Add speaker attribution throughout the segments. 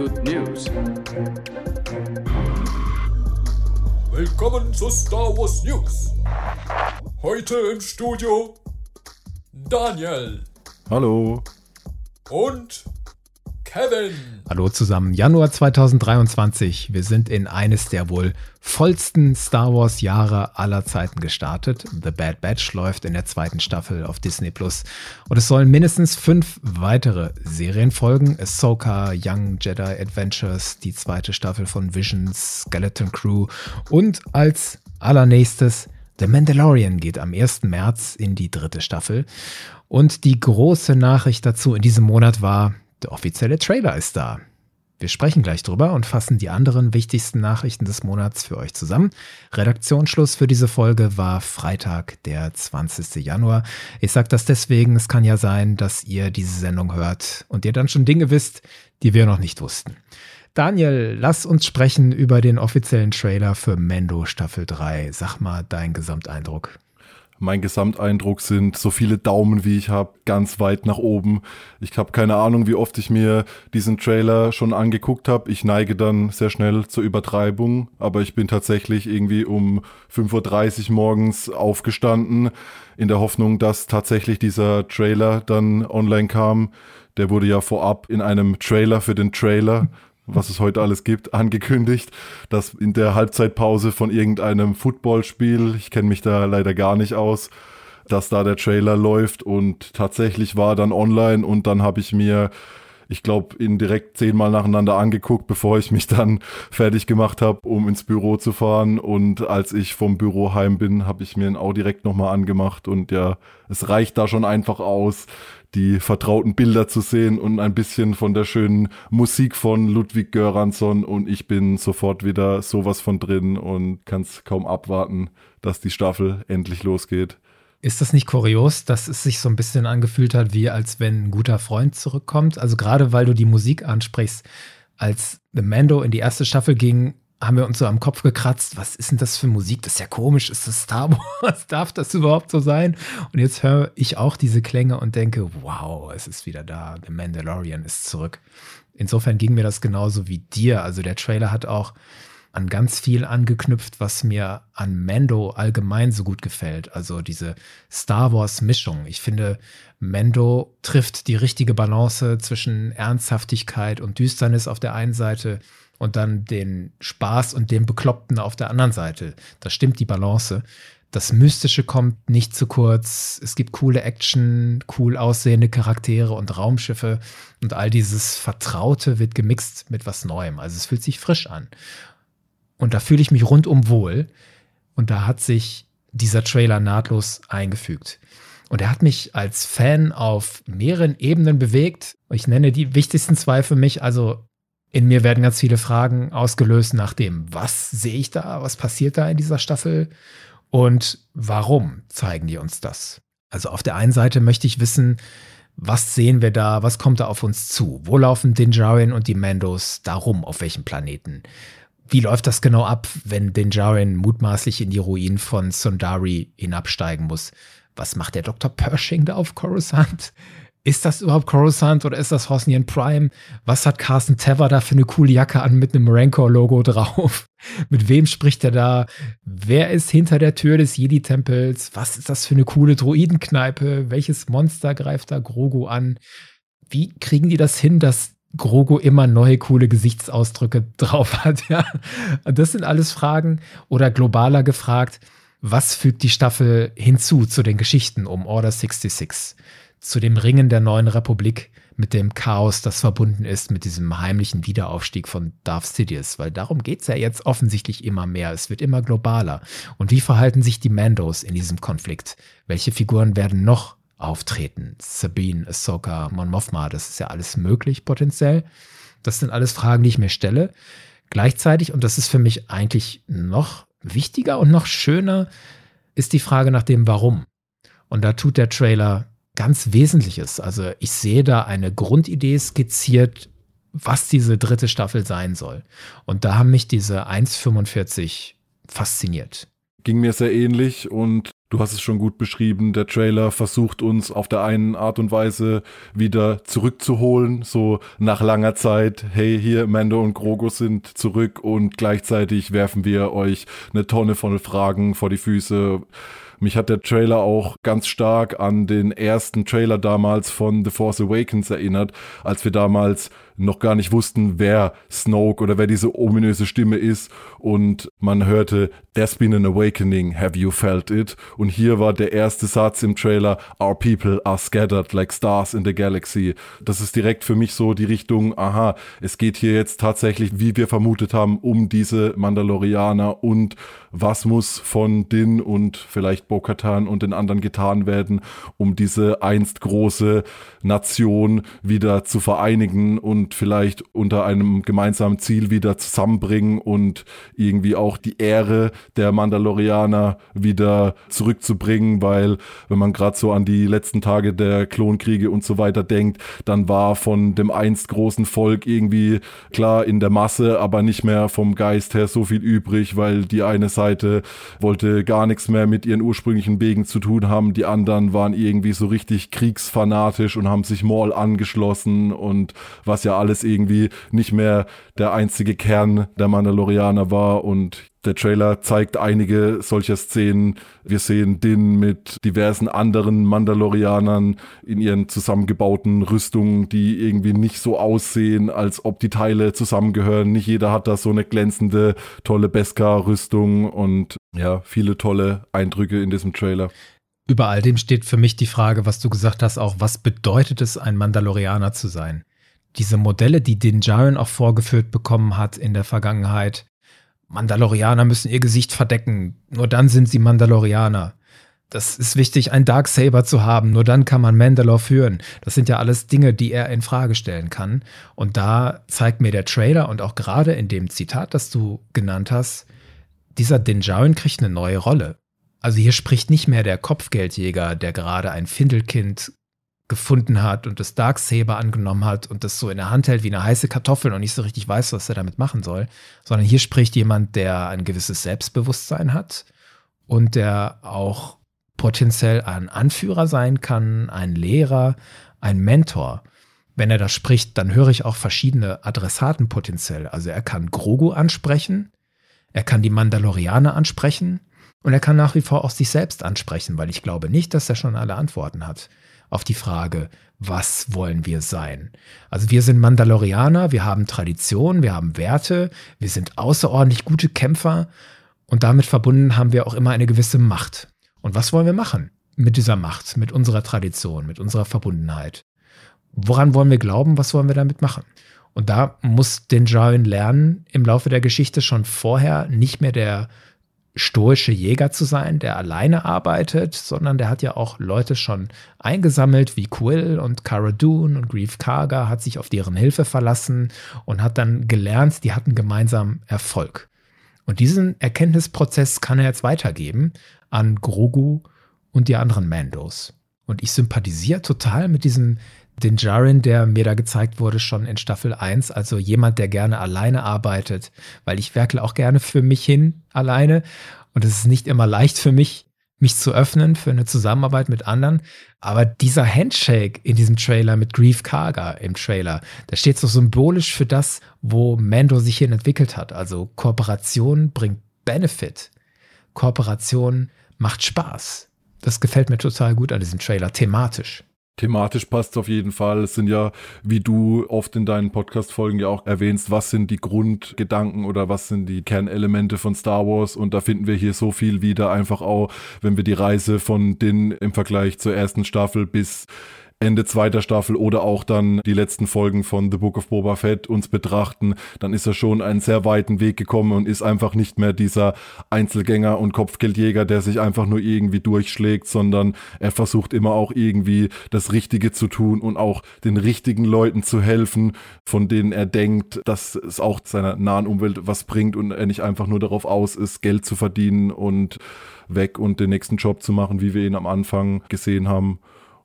Speaker 1: good news.
Speaker 2: Willkommen zu Star Wars News. Heute im Studio Daniel
Speaker 3: Hallo.
Speaker 2: und Kevin.
Speaker 4: Hallo zusammen, Januar 2023. Wir sind in eines der wohl vollsten Star Wars Jahre aller Zeiten gestartet. The Bad Batch läuft in der zweiten Staffel auf Disney Plus und es sollen mindestens fünf weitere Serien folgen. Ahsoka, Young Jedi Adventures, die zweite Staffel von Visions, Skeleton Crew und als allernächstes The Mandalorian geht am 1. März in die dritte Staffel. Und die große Nachricht dazu in diesem Monat war, der offizielle Trailer ist da. Wir sprechen gleich drüber und fassen die anderen wichtigsten Nachrichten des Monats für euch zusammen. Redaktionsschluss für diese Folge war Freitag, der 20. Januar. Ich sage das deswegen, es kann ja sein, dass ihr diese Sendung hört und ihr dann schon Dinge wisst, die wir noch nicht wussten. Daniel, lass uns sprechen über den offiziellen Trailer für Mendo Staffel 3. Sag mal deinen Gesamteindruck.
Speaker 3: Mein Gesamteindruck sind so viele Daumen, wie ich habe, ganz weit nach oben. Ich habe keine Ahnung, wie oft ich mir diesen Trailer schon angeguckt habe. Ich neige dann sehr schnell zur Übertreibung, aber ich bin tatsächlich irgendwie um 5.30 Uhr morgens aufgestanden, in der Hoffnung, dass tatsächlich dieser Trailer dann online kam. Der wurde ja vorab in einem Trailer für den Trailer was es heute alles gibt, angekündigt, dass in der Halbzeitpause von irgendeinem Footballspiel, ich kenne mich da leider gar nicht aus, dass da der Trailer läuft. Und tatsächlich war dann online und dann habe ich mir ich glaube, ihn direkt zehnmal nacheinander angeguckt, bevor ich mich dann fertig gemacht habe, um ins Büro zu fahren. Und als ich vom Büro heim bin, habe ich mir ihn auch direkt nochmal angemacht. Und ja, es reicht da schon einfach aus, die vertrauten Bilder zu sehen und ein bisschen von der schönen Musik von Ludwig Göransson und ich bin sofort wieder sowas von drin und kann es kaum abwarten, dass die Staffel endlich losgeht.
Speaker 4: Ist das nicht kurios, dass es sich so ein bisschen angefühlt hat, wie als wenn ein guter Freund zurückkommt? Also gerade weil du die Musik ansprichst, als The Mando in die erste Staffel ging, haben wir uns so am Kopf gekratzt, was ist denn das für Musik? Das ist ja komisch, ist das Star Wars? Darf das überhaupt so sein? Und jetzt höre ich auch diese Klänge und denke, wow, es ist wieder da, The Mandalorian ist zurück. Insofern ging mir das genauso wie dir. Also der Trailer hat auch an ganz viel angeknüpft, was mir an Mando allgemein so gut gefällt. Also diese Star Wars-Mischung. Ich finde, Mando trifft die richtige Balance zwischen Ernsthaftigkeit und Düsternis auf der einen Seite und dann den Spaß und den Bekloppten auf der anderen Seite. Das stimmt die Balance. Das Mystische kommt nicht zu kurz. Es gibt coole Action, cool aussehende Charaktere und Raumschiffe und all dieses Vertraute wird gemixt mit was Neuem. Also es fühlt sich frisch an. Und da fühle ich mich rundum wohl. Und da hat sich dieser Trailer nahtlos eingefügt. Und er hat mich als Fan auf mehreren Ebenen bewegt. Ich nenne die wichtigsten zwei für mich. Also in mir werden ganz viele Fragen ausgelöst nach dem, was sehe ich da, was passiert da in dieser Staffel und warum zeigen die uns das? Also auf der einen Seite möchte ich wissen, was sehen wir da, was kommt da auf uns zu? Wo laufen Dinjarin und die Mandos da rum, auf welchem Planeten? Wie läuft das genau ab, wenn Dinjarin mutmaßlich in die Ruinen von Sundari hinabsteigen muss? Was macht der Dr. Pershing da auf Coruscant? ist das überhaupt Coruscant oder ist das Hosnian Prime? Was hat Carsten Tever da für eine coole Jacke an mit einem Rancor-Logo drauf? mit wem spricht er da? Wer ist hinter der Tür des Jedi-Tempels? Was ist das für eine coole Droidenkneipe? Welches Monster greift da Grogu an? Wie kriegen die das hin, dass Grogu immer neue coole Gesichtsausdrücke drauf hat? Ja, das sind alles Fragen. Oder globaler gefragt, was fügt die Staffel hinzu zu den Geschichten um Order 66? zu dem Ringen der neuen Republik mit dem Chaos, das verbunden ist mit diesem heimlichen Wiederaufstieg von Darth Sidious, weil darum geht es ja jetzt offensichtlich immer mehr. Es wird immer globaler. Und wie verhalten sich die Mandos in diesem Konflikt? Welche Figuren werden noch auftreten? Sabine, Ahsoka, Mon Mothma, das ist ja alles möglich potenziell. Das sind alles Fragen, die ich mir stelle. Gleichzeitig, und das ist für mich eigentlich noch wichtiger und noch schöner, ist die Frage nach dem Warum. Und da tut der Trailer ganz Wesentliches. Also ich sehe da eine Grundidee skizziert, was diese dritte Staffel sein soll. Und da haben mich diese 1,45 fasziniert.
Speaker 3: Ging mir sehr ähnlich und Du hast es schon gut beschrieben. Der Trailer versucht uns auf der einen Art und Weise wieder zurückzuholen. So nach langer Zeit, hey, hier Mando und Grogu sind zurück und gleichzeitig werfen wir euch eine Tonne von Fragen vor die Füße. Mich hat der Trailer auch ganz stark an den ersten Trailer damals von The Force Awakens erinnert, als wir damals noch gar nicht wussten, wer Snoke oder wer diese ominöse Stimme ist und man hörte There's been an awakening, have you felt it? Und hier war der erste Satz im Trailer Our people are scattered like stars in the galaxy. Das ist direkt für mich so die Richtung, aha, es geht hier jetzt tatsächlich, wie wir vermutet haben, um diese Mandalorianer und was muss von Din und vielleicht Bo-Katan und den anderen getan werden, um diese einst große Nation wieder zu vereinigen und vielleicht unter einem gemeinsamen Ziel wieder zusammenbringen und irgendwie auch die Ehre der Mandalorianer wieder zurückzubringen, weil wenn man gerade so an die letzten Tage der Klonkriege und so weiter denkt, dann war von dem einst großen Volk irgendwie klar in der Masse, aber nicht mehr vom Geist her so viel übrig, weil die eine Seite wollte gar nichts mehr mit ihren ursprünglichen Wegen zu tun haben, die anderen waren irgendwie so richtig kriegsfanatisch und haben sich Maul angeschlossen und was ja alles irgendwie nicht mehr der einzige Kern der Mandalorianer war und der Trailer zeigt einige solcher Szenen. Wir sehen Din mit diversen anderen Mandalorianern in ihren zusammengebauten Rüstungen, die irgendwie nicht so aussehen, als ob die Teile zusammengehören. Nicht jeder hat da so eine glänzende, tolle Beskar-Rüstung und ja, viele tolle Eindrücke in diesem Trailer.
Speaker 4: Über all dem steht für mich die Frage, was du gesagt hast, auch was bedeutet es, ein Mandalorianer zu sein? Diese Modelle, die Din Djarin auch vorgeführt bekommen hat in der Vergangenheit, Mandalorianer müssen ihr Gesicht verdecken, nur dann sind sie Mandalorianer. Das ist wichtig, ein Darksaber zu haben, nur dann kann man Mandalore führen. Das sind ja alles Dinge, die er in Frage stellen kann. Und da zeigt mir der Trailer und auch gerade in dem Zitat, das du genannt hast, dieser Din Djarin kriegt eine neue Rolle. Also hier spricht nicht mehr der Kopfgeldjäger, der gerade ein Findelkind gefunden hat und das Darksaber angenommen hat und das so in der Hand hält wie eine heiße Kartoffel und nicht so richtig weiß, was er damit machen soll, sondern hier spricht jemand, der ein gewisses Selbstbewusstsein hat und der auch potenziell ein Anführer sein kann, ein Lehrer, ein Mentor. Wenn er das spricht, dann höre ich auch verschiedene Adressaten potenziell. Also er kann Grogu ansprechen, er kann die Mandalorianer ansprechen und er kann nach wie vor auch sich selbst ansprechen, weil ich glaube nicht, dass er schon alle Antworten hat auf die Frage, was wollen wir sein? Also wir sind Mandalorianer, wir haben Tradition, wir haben Werte, wir sind außerordentlich gute Kämpfer und damit verbunden haben wir auch immer eine gewisse Macht. Und was wollen wir machen mit dieser Macht, mit unserer Tradition, mit unserer Verbundenheit? Woran wollen wir glauben? Was wollen wir damit machen? Und da muss den Jain lernen, im Laufe der Geschichte schon vorher nicht mehr der stoische Jäger zu sein, der alleine arbeitet, sondern der hat ja auch Leute schon eingesammelt, wie Quill und Cara Dune und Grief Karga, hat sich auf deren Hilfe verlassen und hat dann gelernt, die hatten gemeinsam Erfolg. Und diesen Erkenntnisprozess kann er jetzt weitergeben an Grogu und die anderen Mandos. Und ich sympathisiere total mit diesem den Jaren, der mir da gezeigt wurde, schon in Staffel 1. Also jemand, der gerne alleine arbeitet, weil ich werkle auch gerne für mich hin alleine. Und es ist nicht immer leicht für mich, mich zu öffnen für eine Zusammenarbeit mit anderen. Aber dieser Handshake in diesem Trailer mit Grief Karga im Trailer, der steht so symbolisch für das, wo Mando sich hin entwickelt hat. Also Kooperation bringt Benefit. Kooperation macht Spaß. Das gefällt mir total gut an diesem Trailer, thematisch.
Speaker 3: Thematisch passt es auf jeden Fall. Es sind ja, wie du oft in deinen Podcast-Folgen ja auch erwähnst, was sind die Grundgedanken oder was sind die Kernelemente von Star Wars und da finden wir hier so viel wieder einfach auch, wenn wir die Reise von Din im Vergleich zur ersten Staffel bis Ende zweiter Staffel oder auch dann die letzten Folgen von The Book of Boba Fett uns betrachten, dann ist er schon einen sehr weiten Weg gekommen und ist einfach nicht mehr dieser Einzelgänger und Kopfgeldjäger, der sich einfach nur irgendwie durchschlägt, sondern er versucht immer auch irgendwie das Richtige zu tun und auch den richtigen Leuten zu helfen, von denen er denkt, dass es auch seiner nahen Umwelt was bringt und er nicht einfach nur darauf aus ist, Geld zu verdienen und weg und den nächsten Job zu machen, wie wir ihn am Anfang gesehen haben.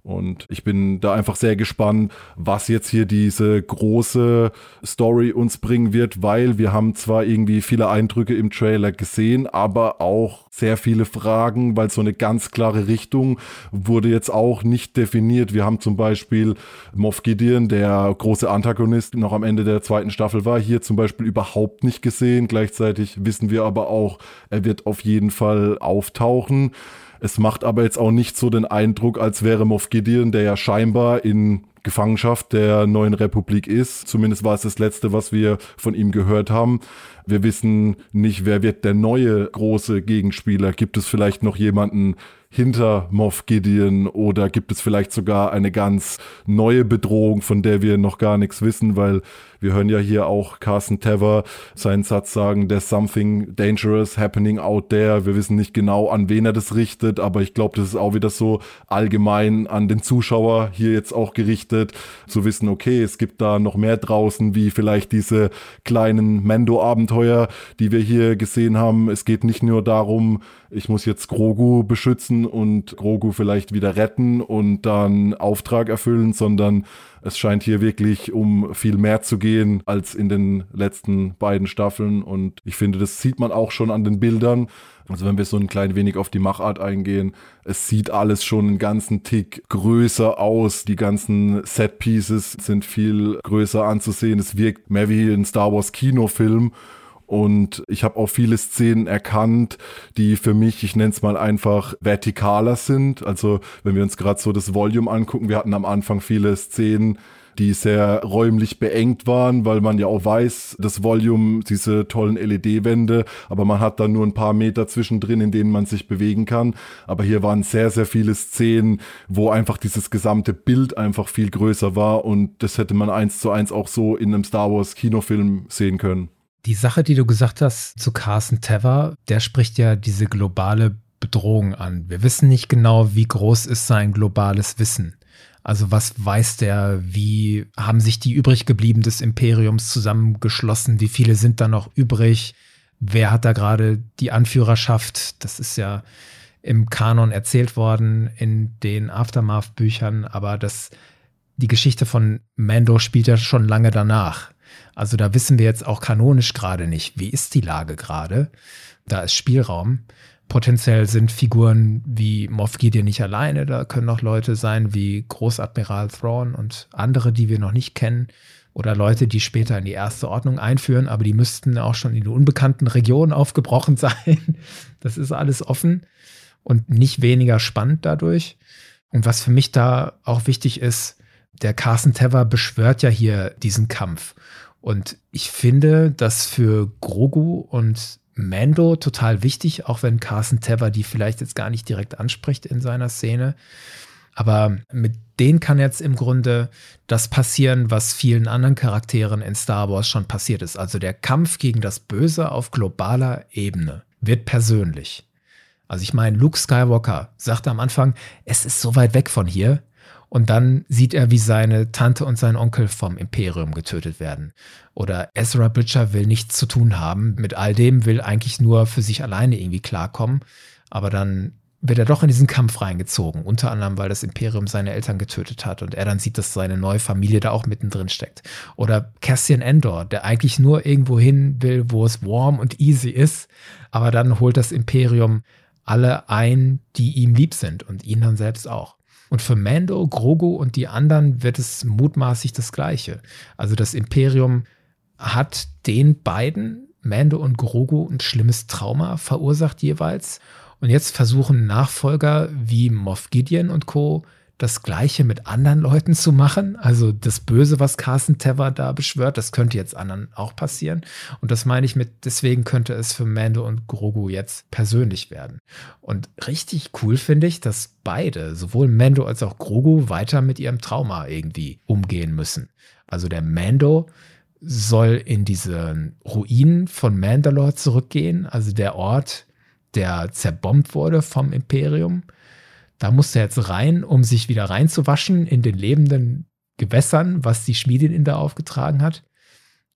Speaker 3: Und ich bin da einfach sehr gespannt, was jetzt hier diese große Story uns bringen wird, weil wir haben zwar irgendwie viele Eindrücke im Trailer gesehen, aber auch sehr viele Fragen, weil so eine ganz klare Richtung wurde jetzt auch nicht definiert. Wir haben zum Beispiel Moff Gideon, der große Antagonist, noch am Ende der zweiten Staffel war, hier zum Beispiel überhaupt nicht gesehen. Gleichzeitig wissen wir aber auch, er wird auf jeden Fall auftauchen. Es macht aber jetzt auch nicht so den Eindruck, als wäre Moff Gideon, der ja scheinbar in Gefangenschaft der neuen Republik ist. Zumindest war es das letzte, was wir von ihm gehört haben. Wir wissen nicht, wer wird der neue große Gegenspieler. Gibt es vielleicht noch jemanden, hinter Moff Gideon oder gibt es vielleicht sogar eine ganz neue Bedrohung, von der wir noch gar nichts wissen, weil wir hören ja hier auch Carson Tever seinen Satz sagen, there's something dangerous happening out there. Wir wissen nicht genau, an wen er das richtet, aber ich glaube, das ist auch wieder so allgemein an den Zuschauer hier jetzt auch gerichtet, zu wissen, okay, es gibt da noch mehr draußen, wie vielleicht diese kleinen Mendo-Abenteuer, die wir hier gesehen haben. Es geht nicht nur darum, ich muss jetzt Grogu beschützen und Grogu vielleicht wieder retten und dann Auftrag erfüllen, sondern es scheint hier wirklich um viel mehr zu gehen als in den letzten beiden Staffeln. Und ich finde, das sieht man auch schon an den Bildern. Also wenn wir so ein klein wenig auf die Machart eingehen, es sieht alles schon einen ganzen Tick größer aus. Die ganzen Set-Pieces sind viel größer anzusehen. Es wirkt mehr wie ein Star Wars Kinofilm. Und ich habe auch viele Szenen erkannt, die für mich, ich nenne es mal einfach, vertikaler sind. Also wenn wir uns gerade so das Volume angucken, wir hatten am Anfang viele Szenen, die sehr räumlich beengt waren, weil man ja auch weiß, das Volume, diese tollen LED-Wände, aber man hat dann nur ein paar Meter zwischendrin, in denen man sich bewegen kann. Aber hier waren sehr, sehr viele Szenen, wo einfach dieses gesamte Bild einfach viel größer war und das hätte man eins zu eins auch so in einem Star Wars Kinofilm sehen können.
Speaker 4: Die Sache, die du gesagt hast zu Carson Tever, der spricht ja diese globale Bedrohung an. Wir wissen nicht genau, wie groß ist sein globales Wissen. Also was weiß der, wie haben sich die übrig geblieben des Imperiums zusammengeschlossen, wie viele sind da noch übrig, wer hat da gerade die Anführerschaft, das ist ja im Kanon erzählt worden in den Aftermath-Büchern, aber das, die Geschichte von Mando spielt ja schon lange danach. Also da wissen wir jetzt auch kanonisch gerade nicht, wie ist die Lage gerade. Da ist Spielraum. Potenziell sind Figuren wie Moff Gideon nicht alleine, da können noch Leute sein wie Großadmiral Thrawn und andere, die wir noch nicht kennen oder Leute, die später in die erste Ordnung einführen, aber die müssten auch schon in die unbekannten Regionen aufgebrochen sein. Das ist alles offen und nicht weniger spannend dadurch. Und was für mich da auch wichtig ist, der Carson Tever beschwört ja hier diesen Kampf. Und ich finde das für Grogu und Mando total wichtig, auch wenn Carson Tever die vielleicht jetzt gar nicht direkt anspricht in seiner Szene. Aber mit denen kann jetzt im Grunde das passieren, was vielen anderen Charakteren in Star Wars schon passiert ist. Also der Kampf gegen das Böse auf globaler Ebene wird persönlich. Also ich meine, Luke Skywalker sagte am Anfang, es ist so weit weg von hier, und dann sieht er, wie seine Tante und sein Onkel vom Imperium getötet werden. Oder Ezra Bridger will nichts zu tun haben mit all dem, will eigentlich nur für sich alleine irgendwie klarkommen. Aber dann wird er doch in diesen Kampf reingezogen. Unter anderem, weil das Imperium seine Eltern getötet hat und er dann sieht, dass seine neue Familie da auch mittendrin steckt. Oder Cassian Endor, der eigentlich nur irgendwo hin will, wo es warm und easy ist. Aber dann holt das Imperium alle ein, die ihm lieb sind und ihn dann selbst auch. Und für Mando, Grogu und die anderen wird es mutmaßlich das Gleiche. Also das Imperium hat den beiden, Mando und Grogu, ein schlimmes Trauma verursacht jeweils. Und jetzt versuchen Nachfolger wie Moff Gideon und Co das Gleiche mit anderen Leuten zu machen. Also das Böse, was Carson Tever da beschwört, das könnte jetzt anderen auch passieren. Und das meine ich mit, deswegen könnte es für Mando und Grogu jetzt persönlich werden. Und richtig cool finde ich, dass beide, sowohl Mando als auch Grogu, weiter mit ihrem Trauma irgendwie umgehen müssen. Also der Mando soll in diese Ruinen von Mandalore zurückgehen, also der Ort, der zerbombt wurde vom Imperium. Da muss er jetzt rein, um sich wieder reinzuwaschen in den lebenden Gewässern, was die Schmiedin ihn da aufgetragen hat.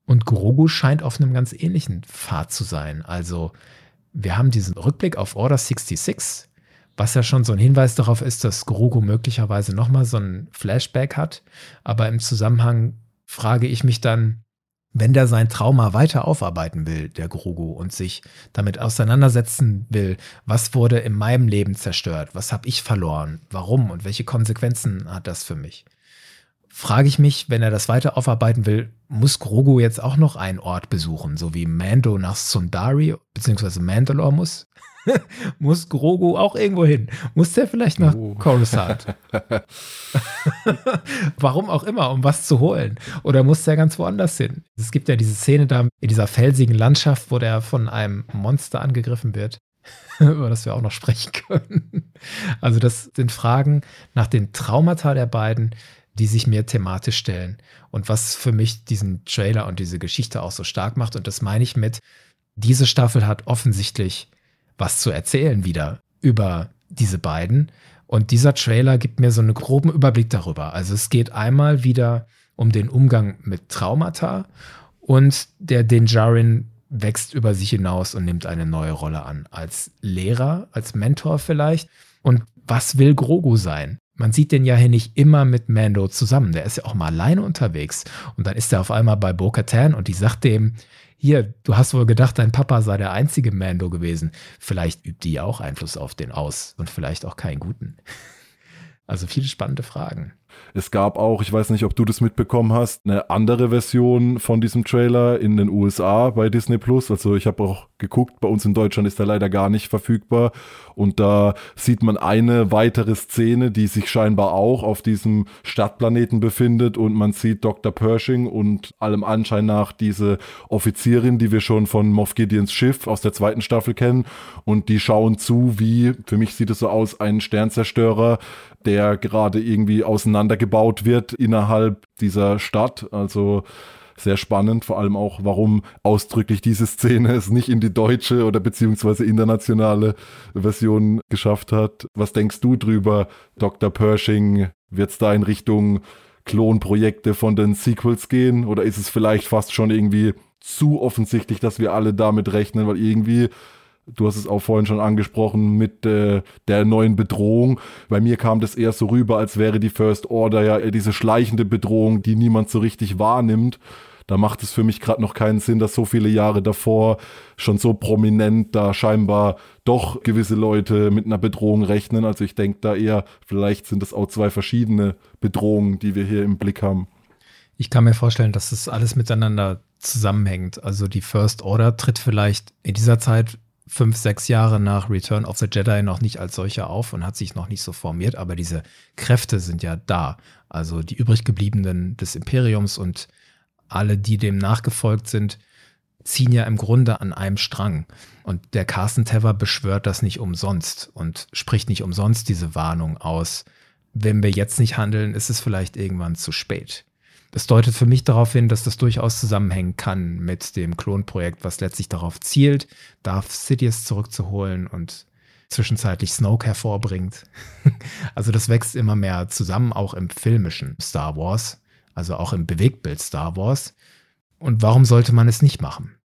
Speaker 4: Und Grogu scheint auf einem ganz ähnlichen Pfad zu sein. Also, wir haben diesen Rückblick auf Order 66, was ja schon so ein Hinweis darauf ist, dass Grogu möglicherweise nochmal so ein Flashback hat. Aber im Zusammenhang frage ich mich dann, wenn der sein Trauma weiter aufarbeiten will, der Grogu, und sich damit auseinandersetzen will, was wurde in meinem Leben zerstört, was habe ich verloren, warum? Und welche Konsequenzen hat das für mich, frage ich mich, wenn er das weiter aufarbeiten will, muss Grogu jetzt auch noch einen Ort besuchen, so wie Mando nach Sundari bzw. Mandalore muss? muss Grogu auch irgendwo hin? Muss der vielleicht nach oh. Coruscant? Warum auch immer, um was zu holen? Oder muss der ganz woanders hin? Es gibt ja diese Szene da in dieser felsigen Landschaft, wo der von einem Monster angegriffen wird, über das wir auch noch sprechen können. Also das sind Fragen nach den Traumata der beiden, die sich mir thematisch stellen. Und was für mich diesen Trailer und diese Geschichte auch so stark macht. Und das meine ich mit, diese Staffel hat offensichtlich was zu erzählen wieder über diese beiden. Und dieser Trailer gibt mir so einen groben Überblick darüber. Also es geht einmal wieder um den Umgang mit Traumata und der Dinjarin wächst über sich hinaus und nimmt eine neue Rolle an. Als Lehrer, als Mentor vielleicht. Und was will Grogu sein? Man sieht den ja hier nicht immer mit Mando zusammen. Der ist ja auch mal alleine unterwegs. Und dann ist er auf einmal bei Bo-Katan und die sagt dem, hier, du hast wohl gedacht, dein Papa sei der einzige Mando gewesen. Vielleicht übt die auch Einfluss auf den aus und vielleicht auch keinen guten. Also viele spannende Fragen.
Speaker 3: Es gab auch, ich weiß nicht, ob du das mitbekommen hast, eine andere Version von diesem Trailer in den USA bei Disney Plus. Also ich habe auch geguckt, bei uns in Deutschland ist er leider gar nicht verfügbar. Und da sieht man eine weitere Szene, die sich scheinbar auch auf diesem Stadtplaneten befindet. Und man sieht Dr. Pershing und allem Anschein nach diese Offizierin, die wir schon von Moff Gideons Schiff aus der zweiten Staffel kennen. Und die schauen zu, wie, für mich sieht es so aus, ein Sternzerstörer der gerade irgendwie auseinandergebaut wird innerhalb dieser Stadt. Also sehr spannend, vor allem auch, warum ausdrücklich diese Szene es nicht in die deutsche oder beziehungsweise internationale Version geschafft hat. Was denkst du drüber, Dr. Pershing? Wird es da in Richtung Klonprojekte von den Sequels gehen oder ist es vielleicht fast schon irgendwie zu offensichtlich, dass wir alle damit rechnen, weil irgendwie Du hast es auch vorhin schon angesprochen mit äh, der neuen Bedrohung. Bei mir kam das eher so rüber, als wäre die First Order ja diese schleichende Bedrohung, die niemand so richtig wahrnimmt. Da macht es für mich gerade noch keinen Sinn, dass so viele Jahre davor schon so prominent da scheinbar doch gewisse Leute mit einer Bedrohung rechnen. Also ich denke da eher, vielleicht sind es auch zwei verschiedene Bedrohungen, die wir hier im Blick haben.
Speaker 4: Ich kann mir vorstellen, dass das alles miteinander zusammenhängt. Also die First Order tritt vielleicht in dieser Zeit fünf, sechs Jahre nach Return of the Jedi noch nicht als solcher auf und hat sich noch nicht so formiert, aber diese Kräfte sind ja da. Also die übrig gebliebenen des Imperiums und alle, die dem nachgefolgt sind, ziehen ja im Grunde an einem Strang. Und der Carsten Tever beschwört das nicht umsonst und spricht nicht umsonst diese Warnung aus. Wenn wir jetzt nicht handeln, ist es vielleicht irgendwann zu spät. Das deutet für mich darauf hin, dass das durchaus zusammenhängen kann mit dem Klonprojekt, was letztlich darauf zielt, Darth Sidious zurückzuholen und zwischenzeitlich Snoke hervorbringt. also das wächst immer mehr zusammen, auch im filmischen Star Wars, also auch im Bewegtbild Star Wars. Und warum sollte man es nicht machen?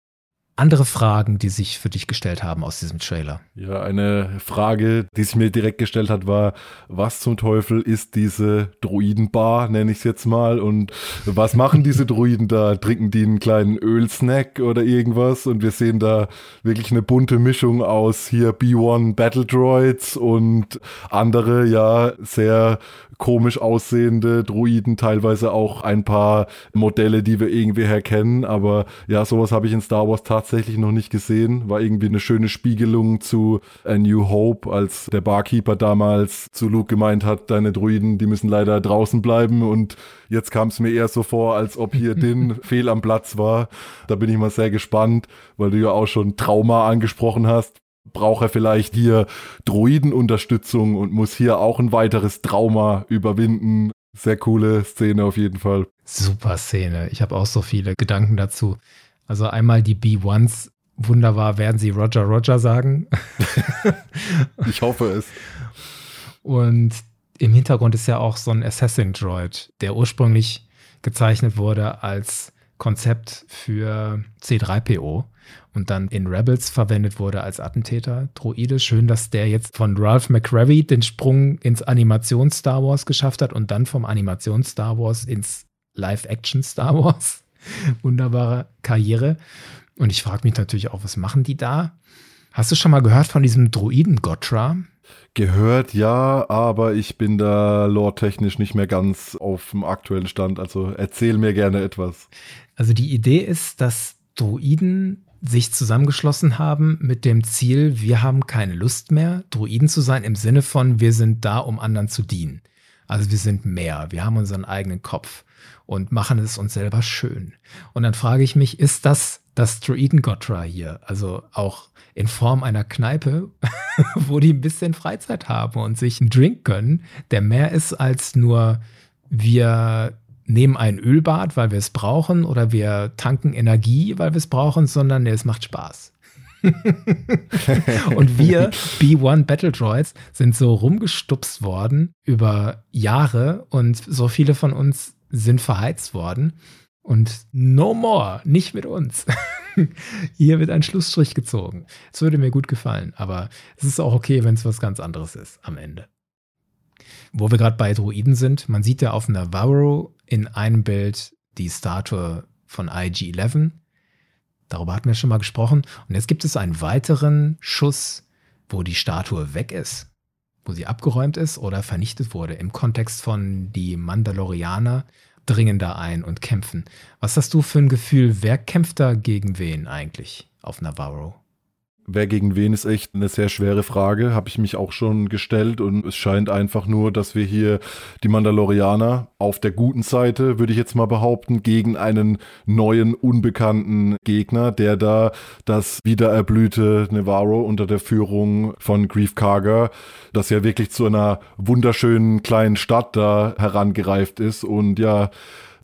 Speaker 4: Andere Fragen, die sich für dich gestellt haben aus diesem Trailer?
Speaker 3: Ja, eine Frage, die sich mir direkt gestellt hat, war, was zum Teufel ist diese Druidenbar, nenne ich es jetzt mal, und was machen diese Druiden da? Trinken die einen kleinen Ölsnack oder irgendwas? Und wir sehen da wirklich eine bunte Mischung aus hier B1 Battle Droids und andere, ja, sehr komisch aussehende Druiden, teilweise auch ein paar Modelle, die wir irgendwie herkennen. Aber ja, sowas habe ich in Star Wars tatsächlich noch nicht gesehen. War irgendwie eine schöne Spiegelung zu A New Hope, als der Barkeeper damals zu Luke gemeint hat, deine Druiden, die müssen leider draußen bleiben. Und jetzt kam es mir eher so vor, als ob hier Din fehl am Platz war. Da bin ich mal sehr gespannt, weil du ja auch schon Trauma angesprochen hast braucht er vielleicht hier Droidenunterstützung und muss hier auch ein weiteres Trauma überwinden. Sehr coole Szene auf jeden Fall.
Speaker 4: Super Szene. Ich habe auch so viele Gedanken dazu. Also einmal die B1s. Wunderbar, werden sie Roger Roger sagen.
Speaker 3: ich hoffe es.
Speaker 4: Und im Hintergrund ist ja auch so ein Assassin Droid, der ursprünglich gezeichnet wurde als Konzept für C3PO und dann in Rebels verwendet wurde als Attentäter. Droide, schön, dass der jetzt von Ralph McRae den Sprung ins Animations Star Wars geschafft hat und dann vom Animations Star Wars ins Live-Action Star Wars. Wunderbare Karriere. Und ich frage mich natürlich auch, was machen die da? Hast du schon mal gehört von diesem Droiden Gotra?
Speaker 3: Gehört ja, aber ich bin da lore-technisch nicht mehr ganz auf dem aktuellen Stand. Also erzähl mir gerne etwas.
Speaker 4: Also die Idee ist, dass Droiden sich zusammengeschlossen haben mit dem Ziel, wir haben keine Lust mehr, Druiden zu sein, im Sinne von, wir sind da, um anderen zu dienen. Also wir sind mehr, wir haben unseren eigenen Kopf und machen es uns selber schön. Und dann frage ich mich, ist das das Druiden Gotra hier? Also auch in Form einer Kneipe, wo die ein bisschen Freizeit haben und sich einen Drink gönnen, der mehr ist als nur wir nehmen ein Ölbad, weil wir es brauchen, oder wir tanken Energie, weil wir es brauchen, sondern nee, es macht Spaß. und wir, B1 Battle Droids, sind so rumgestupst worden über Jahre und so viele von uns sind verheizt worden. Und no more, nicht mit uns. Hier wird ein Schlussstrich gezogen. Es würde mir gut gefallen, aber es ist auch okay, wenn es was ganz anderes ist am Ende. Wo wir gerade bei Druiden sind, man sieht ja auf Navarro in einem Bild die Statue von IG-11. Darüber hatten wir schon mal gesprochen. Und jetzt gibt es einen weiteren Schuss, wo die Statue weg ist, wo sie abgeräumt ist oder vernichtet wurde. Im Kontext von die Mandalorianer dringen da ein und kämpfen. Was hast du für ein Gefühl, wer kämpft da gegen wen eigentlich auf Navarro?
Speaker 3: Wer gegen wen ist echt eine sehr schwere Frage, habe ich mich auch schon gestellt. Und es scheint einfach nur, dass wir hier die Mandalorianer auf der guten Seite, würde ich jetzt mal behaupten, gegen einen neuen, unbekannten Gegner, der da das wiedererblühte Nevarro unter der Führung von Grief Karga, das ja wirklich zu einer wunderschönen kleinen Stadt da herangereift ist. Und ja,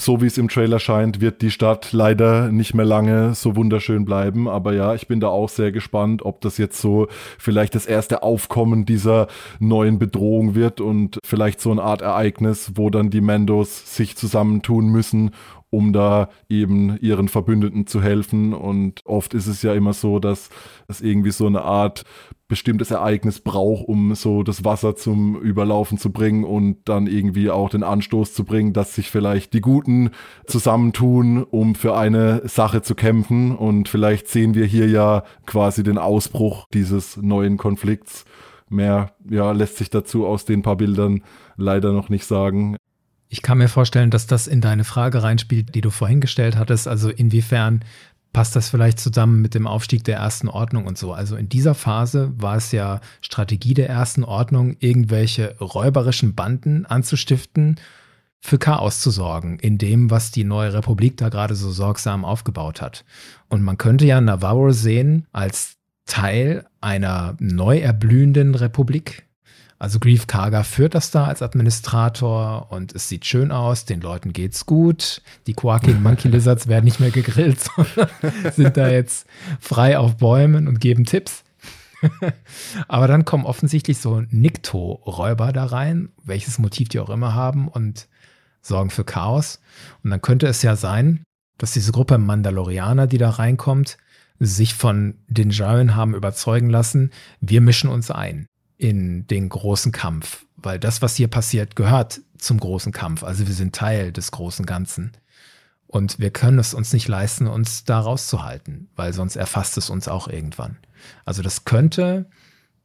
Speaker 3: so wie es im Trailer scheint, wird die Stadt leider nicht mehr lange so wunderschön bleiben. Aber ja, ich bin da auch sehr gespannt, ob das jetzt so vielleicht das erste Aufkommen dieser neuen Bedrohung wird und vielleicht so eine Art Ereignis, wo dann die Mandos sich zusammentun müssen, um da eben ihren Verbündeten zu helfen. Und oft ist es ja immer so, dass es irgendwie so eine Art bestimmtes Ereignis braucht, um so das Wasser zum Überlaufen zu bringen und dann irgendwie auch den Anstoß zu bringen, dass sich vielleicht die Guten zusammentun, um für eine Sache zu kämpfen. Und vielleicht sehen wir hier ja quasi den Ausbruch dieses neuen Konflikts. Mehr ja, lässt sich dazu aus den paar Bildern leider noch nicht sagen.
Speaker 4: Ich kann mir vorstellen, dass das in deine Frage reinspielt, die du vorhin gestellt hattest. Also inwiefern passt das vielleicht zusammen mit dem Aufstieg der ersten Ordnung und so. Also in dieser Phase war es ja Strategie der ersten Ordnung, irgendwelche räuberischen Banden anzustiften, für Chaos zu sorgen, in dem, was die neue Republik da gerade so sorgsam aufgebaut hat. Und man könnte ja Navarro sehen als Teil einer neu erblühenden Republik, also Grief Karga führt das da als Administrator und es sieht schön aus, den Leuten geht's gut. Die Quarking Monkey Lizards werden nicht mehr gegrillt, sondern sind da jetzt frei auf Bäumen und geben Tipps. Aber dann kommen offensichtlich so Nikto-Räuber da rein, welches Motiv die auch immer haben und sorgen für Chaos. Und dann könnte es ja sein, dass diese Gruppe Mandalorianer, die da reinkommt, sich von den Jaren haben überzeugen lassen, wir mischen uns ein in den großen Kampf, weil das, was hier passiert, gehört zum großen Kampf. Also wir sind Teil des großen Ganzen. Und wir können es uns nicht leisten, uns da rauszuhalten, weil sonst erfasst es uns auch irgendwann. Also das könnte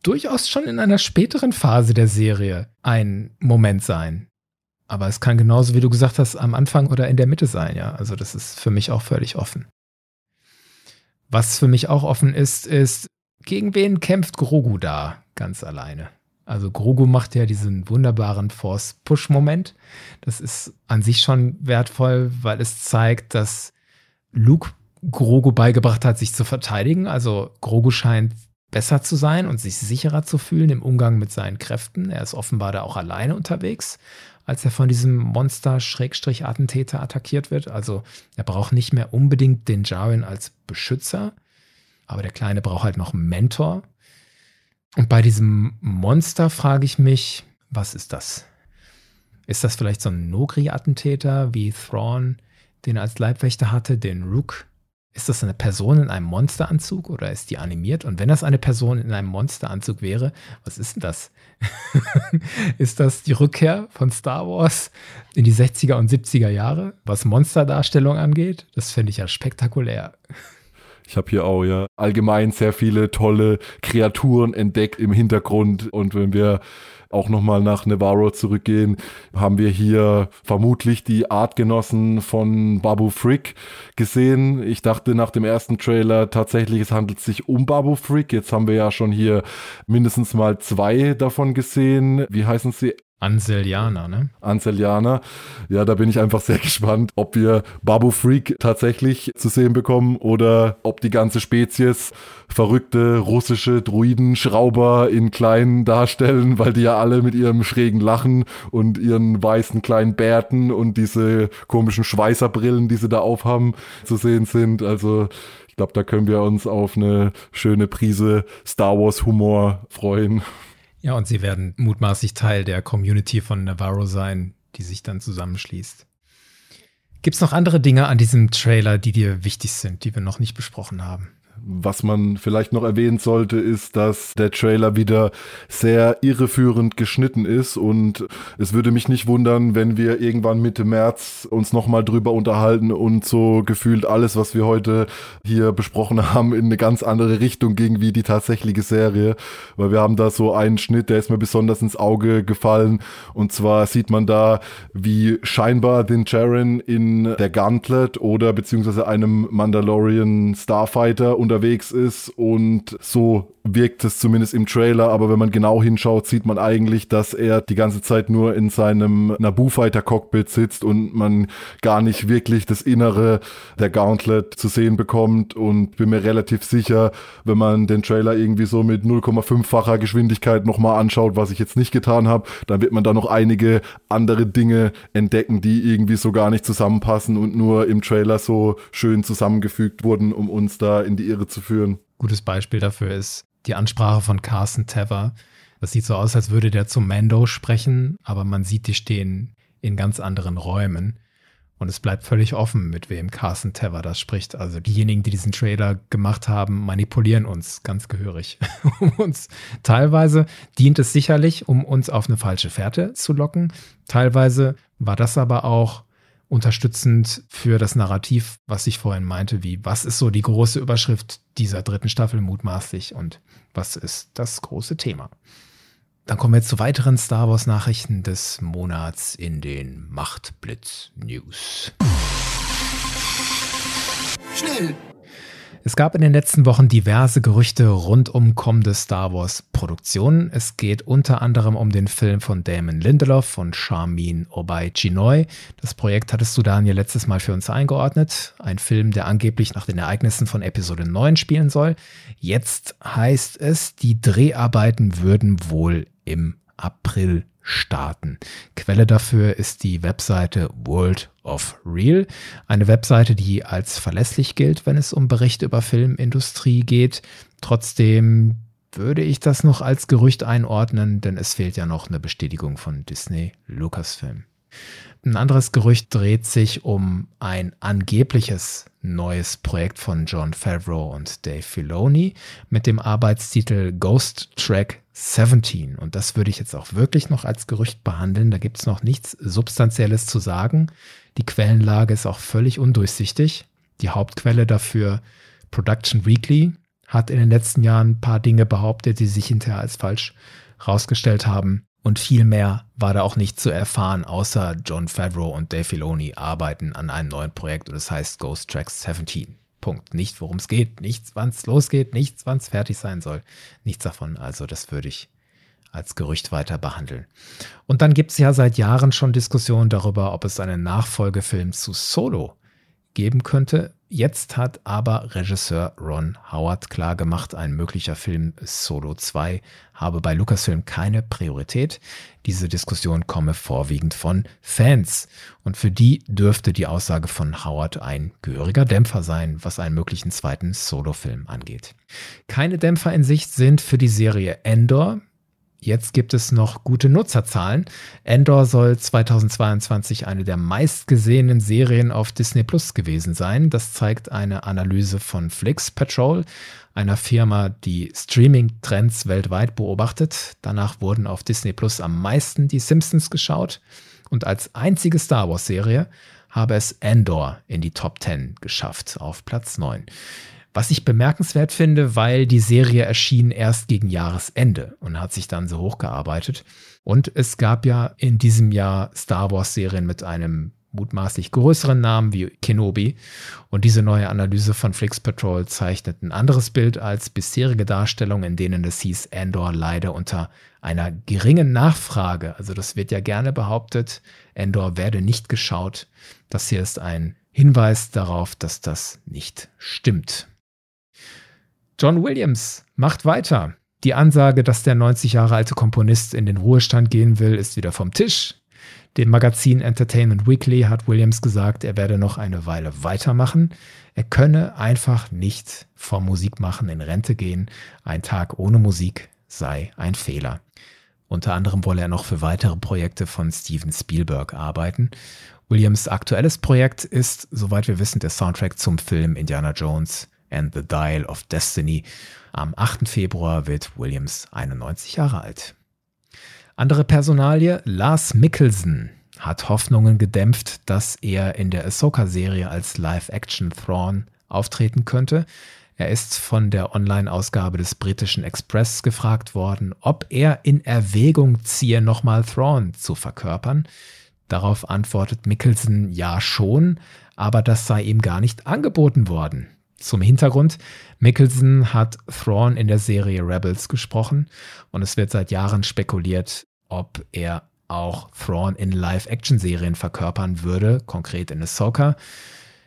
Speaker 4: durchaus schon in einer späteren Phase der Serie ein Moment sein. Aber es kann genauso, wie du gesagt hast, am Anfang oder in der Mitte sein, ja. Also das ist für mich auch völlig offen. Was für mich auch offen ist, ist, gegen wen kämpft Grogu da? Ganz alleine. Also Grogu macht ja diesen wunderbaren Force-Push-Moment. Das ist an sich schon wertvoll, weil es zeigt, dass Luke Grogu beigebracht hat, sich zu verteidigen. Also Grogu scheint besser zu sein und sich sicherer zu fühlen im Umgang mit seinen Kräften. Er ist offenbar da auch alleine unterwegs, als er von diesem Monster-Attentäter attackiert wird. Also er braucht nicht mehr unbedingt den Jaren als Beschützer, aber der Kleine braucht halt noch einen Mentor. Und bei diesem Monster frage ich mich, was ist das? Ist das vielleicht so ein Nogri-Attentäter wie Thrawn, den er als Leibwächter hatte, den Rook. Ist das eine Person in einem Monsteranzug oder ist die animiert? Und wenn das eine Person in einem Monsteranzug wäre, was ist denn das? ist das die Rückkehr von Star Wars in die 60er und 70er Jahre, was Monsterdarstellung angeht? Das finde ich ja spektakulär.
Speaker 3: Ich habe hier auch ja allgemein sehr viele tolle Kreaturen entdeckt im Hintergrund. Und wenn wir auch nochmal nach Navarro zurückgehen, haben wir hier vermutlich die Artgenossen von Babu Frick gesehen. Ich dachte nach dem ersten Trailer tatsächlich, es handelt sich um Babu Frick. Jetzt haben wir ja schon hier mindestens mal zwei davon gesehen. Wie heißen sie?
Speaker 4: Anselianer, ne?
Speaker 3: Anselianer. Ja, da bin ich einfach sehr gespannt, ob wir Babu Freak tatsächlich zu sehen bekommen oder ob die ganze Spezies verrückte russische Druidenschrauber in kleinen darstellen, weil die ja alle mit ihrem schrägen Lachen und ihren weißen kleinen Bärten und diese komischen Schweißerbrillen, die sie da aufhaben, zu sehen sind. Also ich glaube, da können wir uns auf eine schöne Prise Star Wars Humor freuen.
Speaker 4: Ja, und sie werden mutmaßlich Teil der Community von Navarro sein, die sich dann zusammenschließt. Gibt es noch andere Dinge an diesem Trailer, die dir wichtig sind, die wir noch nicht besprochen haben?
Speaker 3: Was man vielleicht noch erwähnen sollte, ist, dass der Trailer wieder sehr irreführend geschnitten ist. Und es würde mich nicht wundern, wenn wir irgendwann Mitte März uns nochmal drüber unterhalten und so gefühlt alles, was wir heute hier besprochen haben, in eine ganz andere Richtung ging wie die tatsächliche Serie, weil wir haben da so einen Schnitt, der ist mir besonders ins Auge gefallen. Und zwar sieht man da, wie scheinbar den Jaren in der Gauntlet oder beziehungsweise einem Mandalorian Starfighter unter unterwegs ist und so wirkt es zumindest im Trailer, aber wenn man genau hinschaut, sieht man eigentlich, dass er die ganze Zeit nur in seinem Naboo Fighter Cockpit sitzt und man gar nicht wirklich das Innere der Gauntlet zu sehen bekommt und bin mir relativ sicher, wenn man den Trailer irgendwie so mit 0,5-facher Geschwindigkeit nochmal anschaut, was ich jetzt nicht getan habe, dann wird man da noch einige andere Dinge entdecken, die irgendwie so gar nicht zusammenpassen und nur im Trailer so schön zusammengefügt wurden, um uns da in die Irre zu führen.
Speaker 4: Gutes Beispiel dafür ist die Ansprache von Carson Tever. Das sieht so aus, als würde der zum Mando sprechen, aber man sieht, die stehen in ganz anderen Räumen. Und es bleibt völlig offen, mit wem Carson Tever das spricht. Also diejenigen, die diesen Trailer gemacht haben, manipulieren uns ganz gehörig. um uns teilweise dient es sicherlich, um uns auf eine falsche Fährte zu locken. Teilweise war das aber auch unterstützend für das Narrativ, was ich vorhin meinte, wie was ist so die große Überschrift dieser dritten Staffel mutmaßlich und was ist das große Thema. Dann kommen wir jetzt zu weiteren Star Wars Nachrichten des Monats in den Machtblitz News. Schnell! Es gab in den letzten Wochen diverse Gerüchte rund um kommende Star Wars Produktionen. Es geht unter anderem um den Film von Damon Lindelof und Charmin Obay Chinoy. Das Projekt hattest du Daniel letztes Mal für uns eingeordnet. Ein Film, der angeblich nach den Ereignissen von Episode 9 spielen soll. Jetzt heißt es, die Dreharbeiten würden wohl im April starten. Quelle dafür ist die Webseite World of Real, eine Webseite, die als verlässlich gilt, wenn es um Berichte über Filmindustrie geht. Trotzdem würde ich das noch als Gerücht einordnen, denn es fehlt ja noch eine Bestätigung von Disney Lucasfilm. Ein anderes Gerücht dreht sich um ein angebliches neues Projekt von John Favreau und Dave Filoni mit dem Arbeitstitel Ghost Track 17. Und das würde ich jetzt auch wirklich noch als Gerücht behandeln. Da gibt es noch nichts Substanzielles zu sagen. Die Quellenlage ist auch völlig undurchsichtig. Die Hauptquelle dafür, Production Weekly, hat in den letzten Jahren ein paar Dinge behauptet, die sich hinterher als falsch rausgestellt haben. Und viel mehr war da auch nicht zu erfahren, außer John Favreau und Dave Filoni arbeiten an einem neuen Projekt und es heißt Ghost Tracks 17. Punkt. Nicht, worum es geht, nichts, wann es losgeht, nichts, wann es fertig sein soll. Nichts davon. Also das würde ich als Gerücht weiter behandeln. Und dann gibt es ja seit Jahren schon Diskussionen darüber, ob es einen Nachfolgefilm zu Solo geben könnte. Jetzt hat aber Regisseur Ron Howard klargemacht, ein möglicher Film Solo 2 habe bei Lucasfilm keine Priorität. Diese Diskussion komme vorwiegend von Fans. Und für die dürfte die Aussage von Howard ein gehöriger Dämpfer sein, was einen möglichen zweiten Solo-Film angeht. Keine Dämpfer in Sicht sind für die Serie Endor. Jetzt gibt es noch gute Nutzerzahlen. Endor soll 2022 eine der meistgesehenen Serien auf Disney Plus gewesen sein. Das zeigt eine Analyse von Flix Patrol, einer Firma, die Streaming-Trends weltweit beobachtet. Danach wurden auf Disney Plus am meisten die Simpsons geschaut. Und als einzige Star Wars-Serie habe es Endor in die Top 10 geschafft, auf Platz 9. Was ich bemerkenswert finde, weil die Serie erschien erst gegen Jahresende und hat sich dann so hochgearbeitet. Und es gab ja in diesem Jahr Star Wars-Serien mit einem mutmaßlich größeren Namen wie Kenobi. Und diese neue Analyse von Flix Patrol zeichnet ein anderes Bild als bisherige Darstellungen, in denen es hieß, Endor leide unter einer geringen Nachfrage. Also das wird ja gerne behauptet, Endor werde nicht geschaut. Das hier ist ein Hinweis darauf, dass das nicht stimmt. John Williams macht weiter. Die Ansage, dass der 90 Jahre alte Komponist in den Ruhestand gehen will, ist wieder vom Tisch. Dem Magazin Entertainment Weekly hat Williams gesagt, er werde noch eine Weile weitermachen. Er könne einfach nicht vom Musikmachen in Rente gehen. Ein Tag ohne Musik sei ein Fehler. Unter anderem wolle er noch für weitere Projekte von Steven Spielberg arbeiten. Williams aktuelles Projekt ist, soweit wir wissen, der Soundtrack zum Film Indiana Jones and the Dial of Destiny. Am 8. Februar wird Williams 91 Jahre alt. Andere Personalie, Lars Mikkelsen, hat Hoffnungen gedämpft, dass er in der Ahsoka-Serie als Live-Action Thrawn auftreten könnte. Er ist von der Online-Ausgabe des britischen Express gefragt worden, ob er in Erwägung ziehe, nochmal Thrawn zu verkörpern. Darauf antwortet Mickelson ja schon, aber das sei ihm gar nicht angeboten worden. Zum Hintergrund, Mickelson hat Thrawn in der Serie Rebels gesprochen und es wird seit Jahren spekuliert, ob er auch Thrawn in Live-Action-Serien verkörpern würde, konkret in Ahsoka.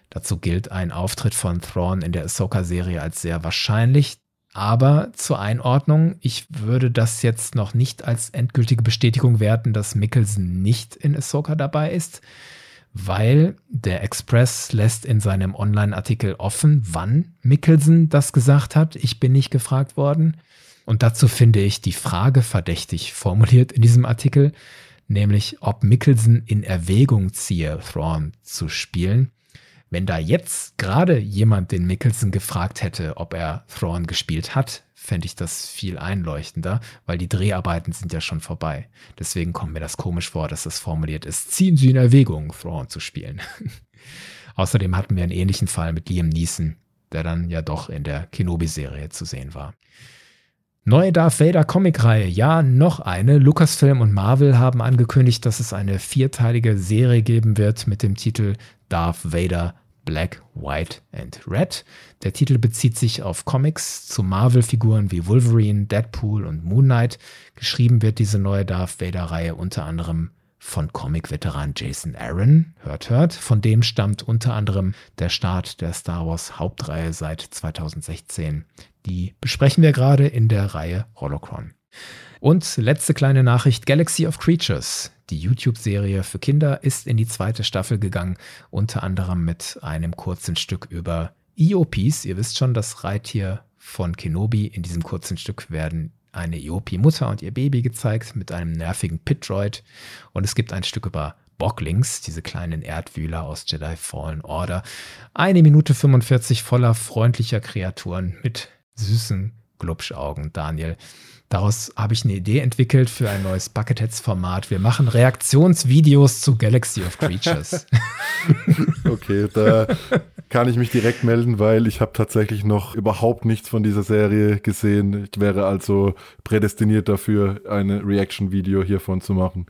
Speaker 4: Dazu gilt ein Auftritt von Thrawn in der Ahsoka-Serie als sehr wahrscheinlich. Aber zur Einordnung, ich würde das jetzt noch nicht als endgültige Bestätigung werten, dass Mickelson nicht in Ahsoka dabei ist weil der Express lässt in seinem Online-Artikel offen, wann Mickelson das gesagt hat. Ich bin nicht gefragt worden. Und dazu finde ich die Frage verdächtig formuliert in diesem Artikel, nämlich ob Mickelson in Erwägung ziehe, Thrawn zu spielen. Wenn da jetzt gerade jemand den Mickelson gefragt hätte, ob er Thrawn gespielt hat, fände ich das viel einleuchtender, weil die Dreharbeiten sind ja schon vorbei. Deswegen kommt mir das komisch vor, dass das formuliert ist. Ziehen Sie in Erwägung, Thrawn zu spielen. Außerdem hatten wir einen ähnlichen Fall mit Liam Neeson, der dann ja doch in der Kenobi-Serie zu sehen war. Neue Darth Vader Comicreihe, ja, noch eine. Lucasfilm und Marvel haben angekündigt, dass es eine vierteilige Serie geben wird mit dem Titel Darth Vader Black, White and Red. Der Titel bezieht sich auf Comics zu Marvel-Figuren wie Wolverine, Deadpool und Moon Knight. Geschrieben wird diese neue Darth Vader-Reihe unter anderem von Comic-Veteran Jason Aaron, hört, hört. Von dem stammt unter anderem der Start der Star Wars Hauptreihe seit 2016. Die besprechen wir gerade in der Reihe Holocron. Und letzte kleine Nachricht: Galaxy of Creatures. Die YouTube-Serie für Kinder ist in die zweite Staffel gegangen, unter anderem mit einem kurzen Stück über EOPs. Ihr wisst schon, das Reittier von Kenobi. In diesem kurzen Stück werden eine EOP-Mutter und ihr Baby gezeigt mit einem nervigen Pit-Droid. Und es gibt ein Stück über Bocklings, diese kleinen Erdwühler aus Jedi Fallen Order. Eine Minute 45 voller freundlicher Kreaturen mit süßen Glubschaugen, Daniel. Daraus habe ich eine Idee entwickelt für ein neues Bucketheads-Format. Wir machen Reaktionsvideos zu Galaxy of Creatures.
Speaker 3: okay, da kann ich mich direkt melden, weil ich habe tatsächlich noch überhaupt nichts von dieser Serie gesehen. Ich wäre also prädestiniert dafür, ein Reaction-Video hiervon zu machen.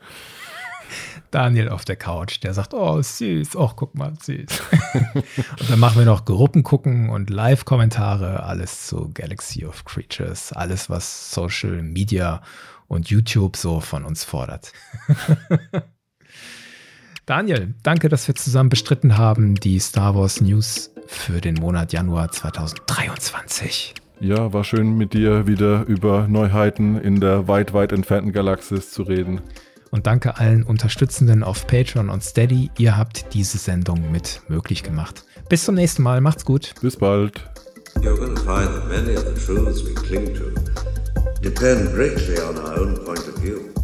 Speaker 4: Daniel auf der Couch, der sagt, oh, süß, oh, guck mal, süß. und dann machen wir noch Gruppen gucken und Live-Kommentare, alles zu Galaxy of Creatures, alles, was Social Media und YouTube so von uns fordert. Daniel, danke, dass wir zusammen bestritten haben, die Star Wars News für den Monat Januar 2023.
Speaker 3: Ja, war schön mit dir wieder über Neuheiten in der weit, weit entfernten Galaxis zu reden.
Speaker 4: Und danke allen Unterstützenden auf Patreon und Steady. Ihr habt diese Sendung mit möglich gemacht. Bis zum nächsten Mal. Macht's gut.
Speaker 3: Bis bald. You're gonna find that many of the truths we cling to
Speaker 1: depend greatly on our own point of view.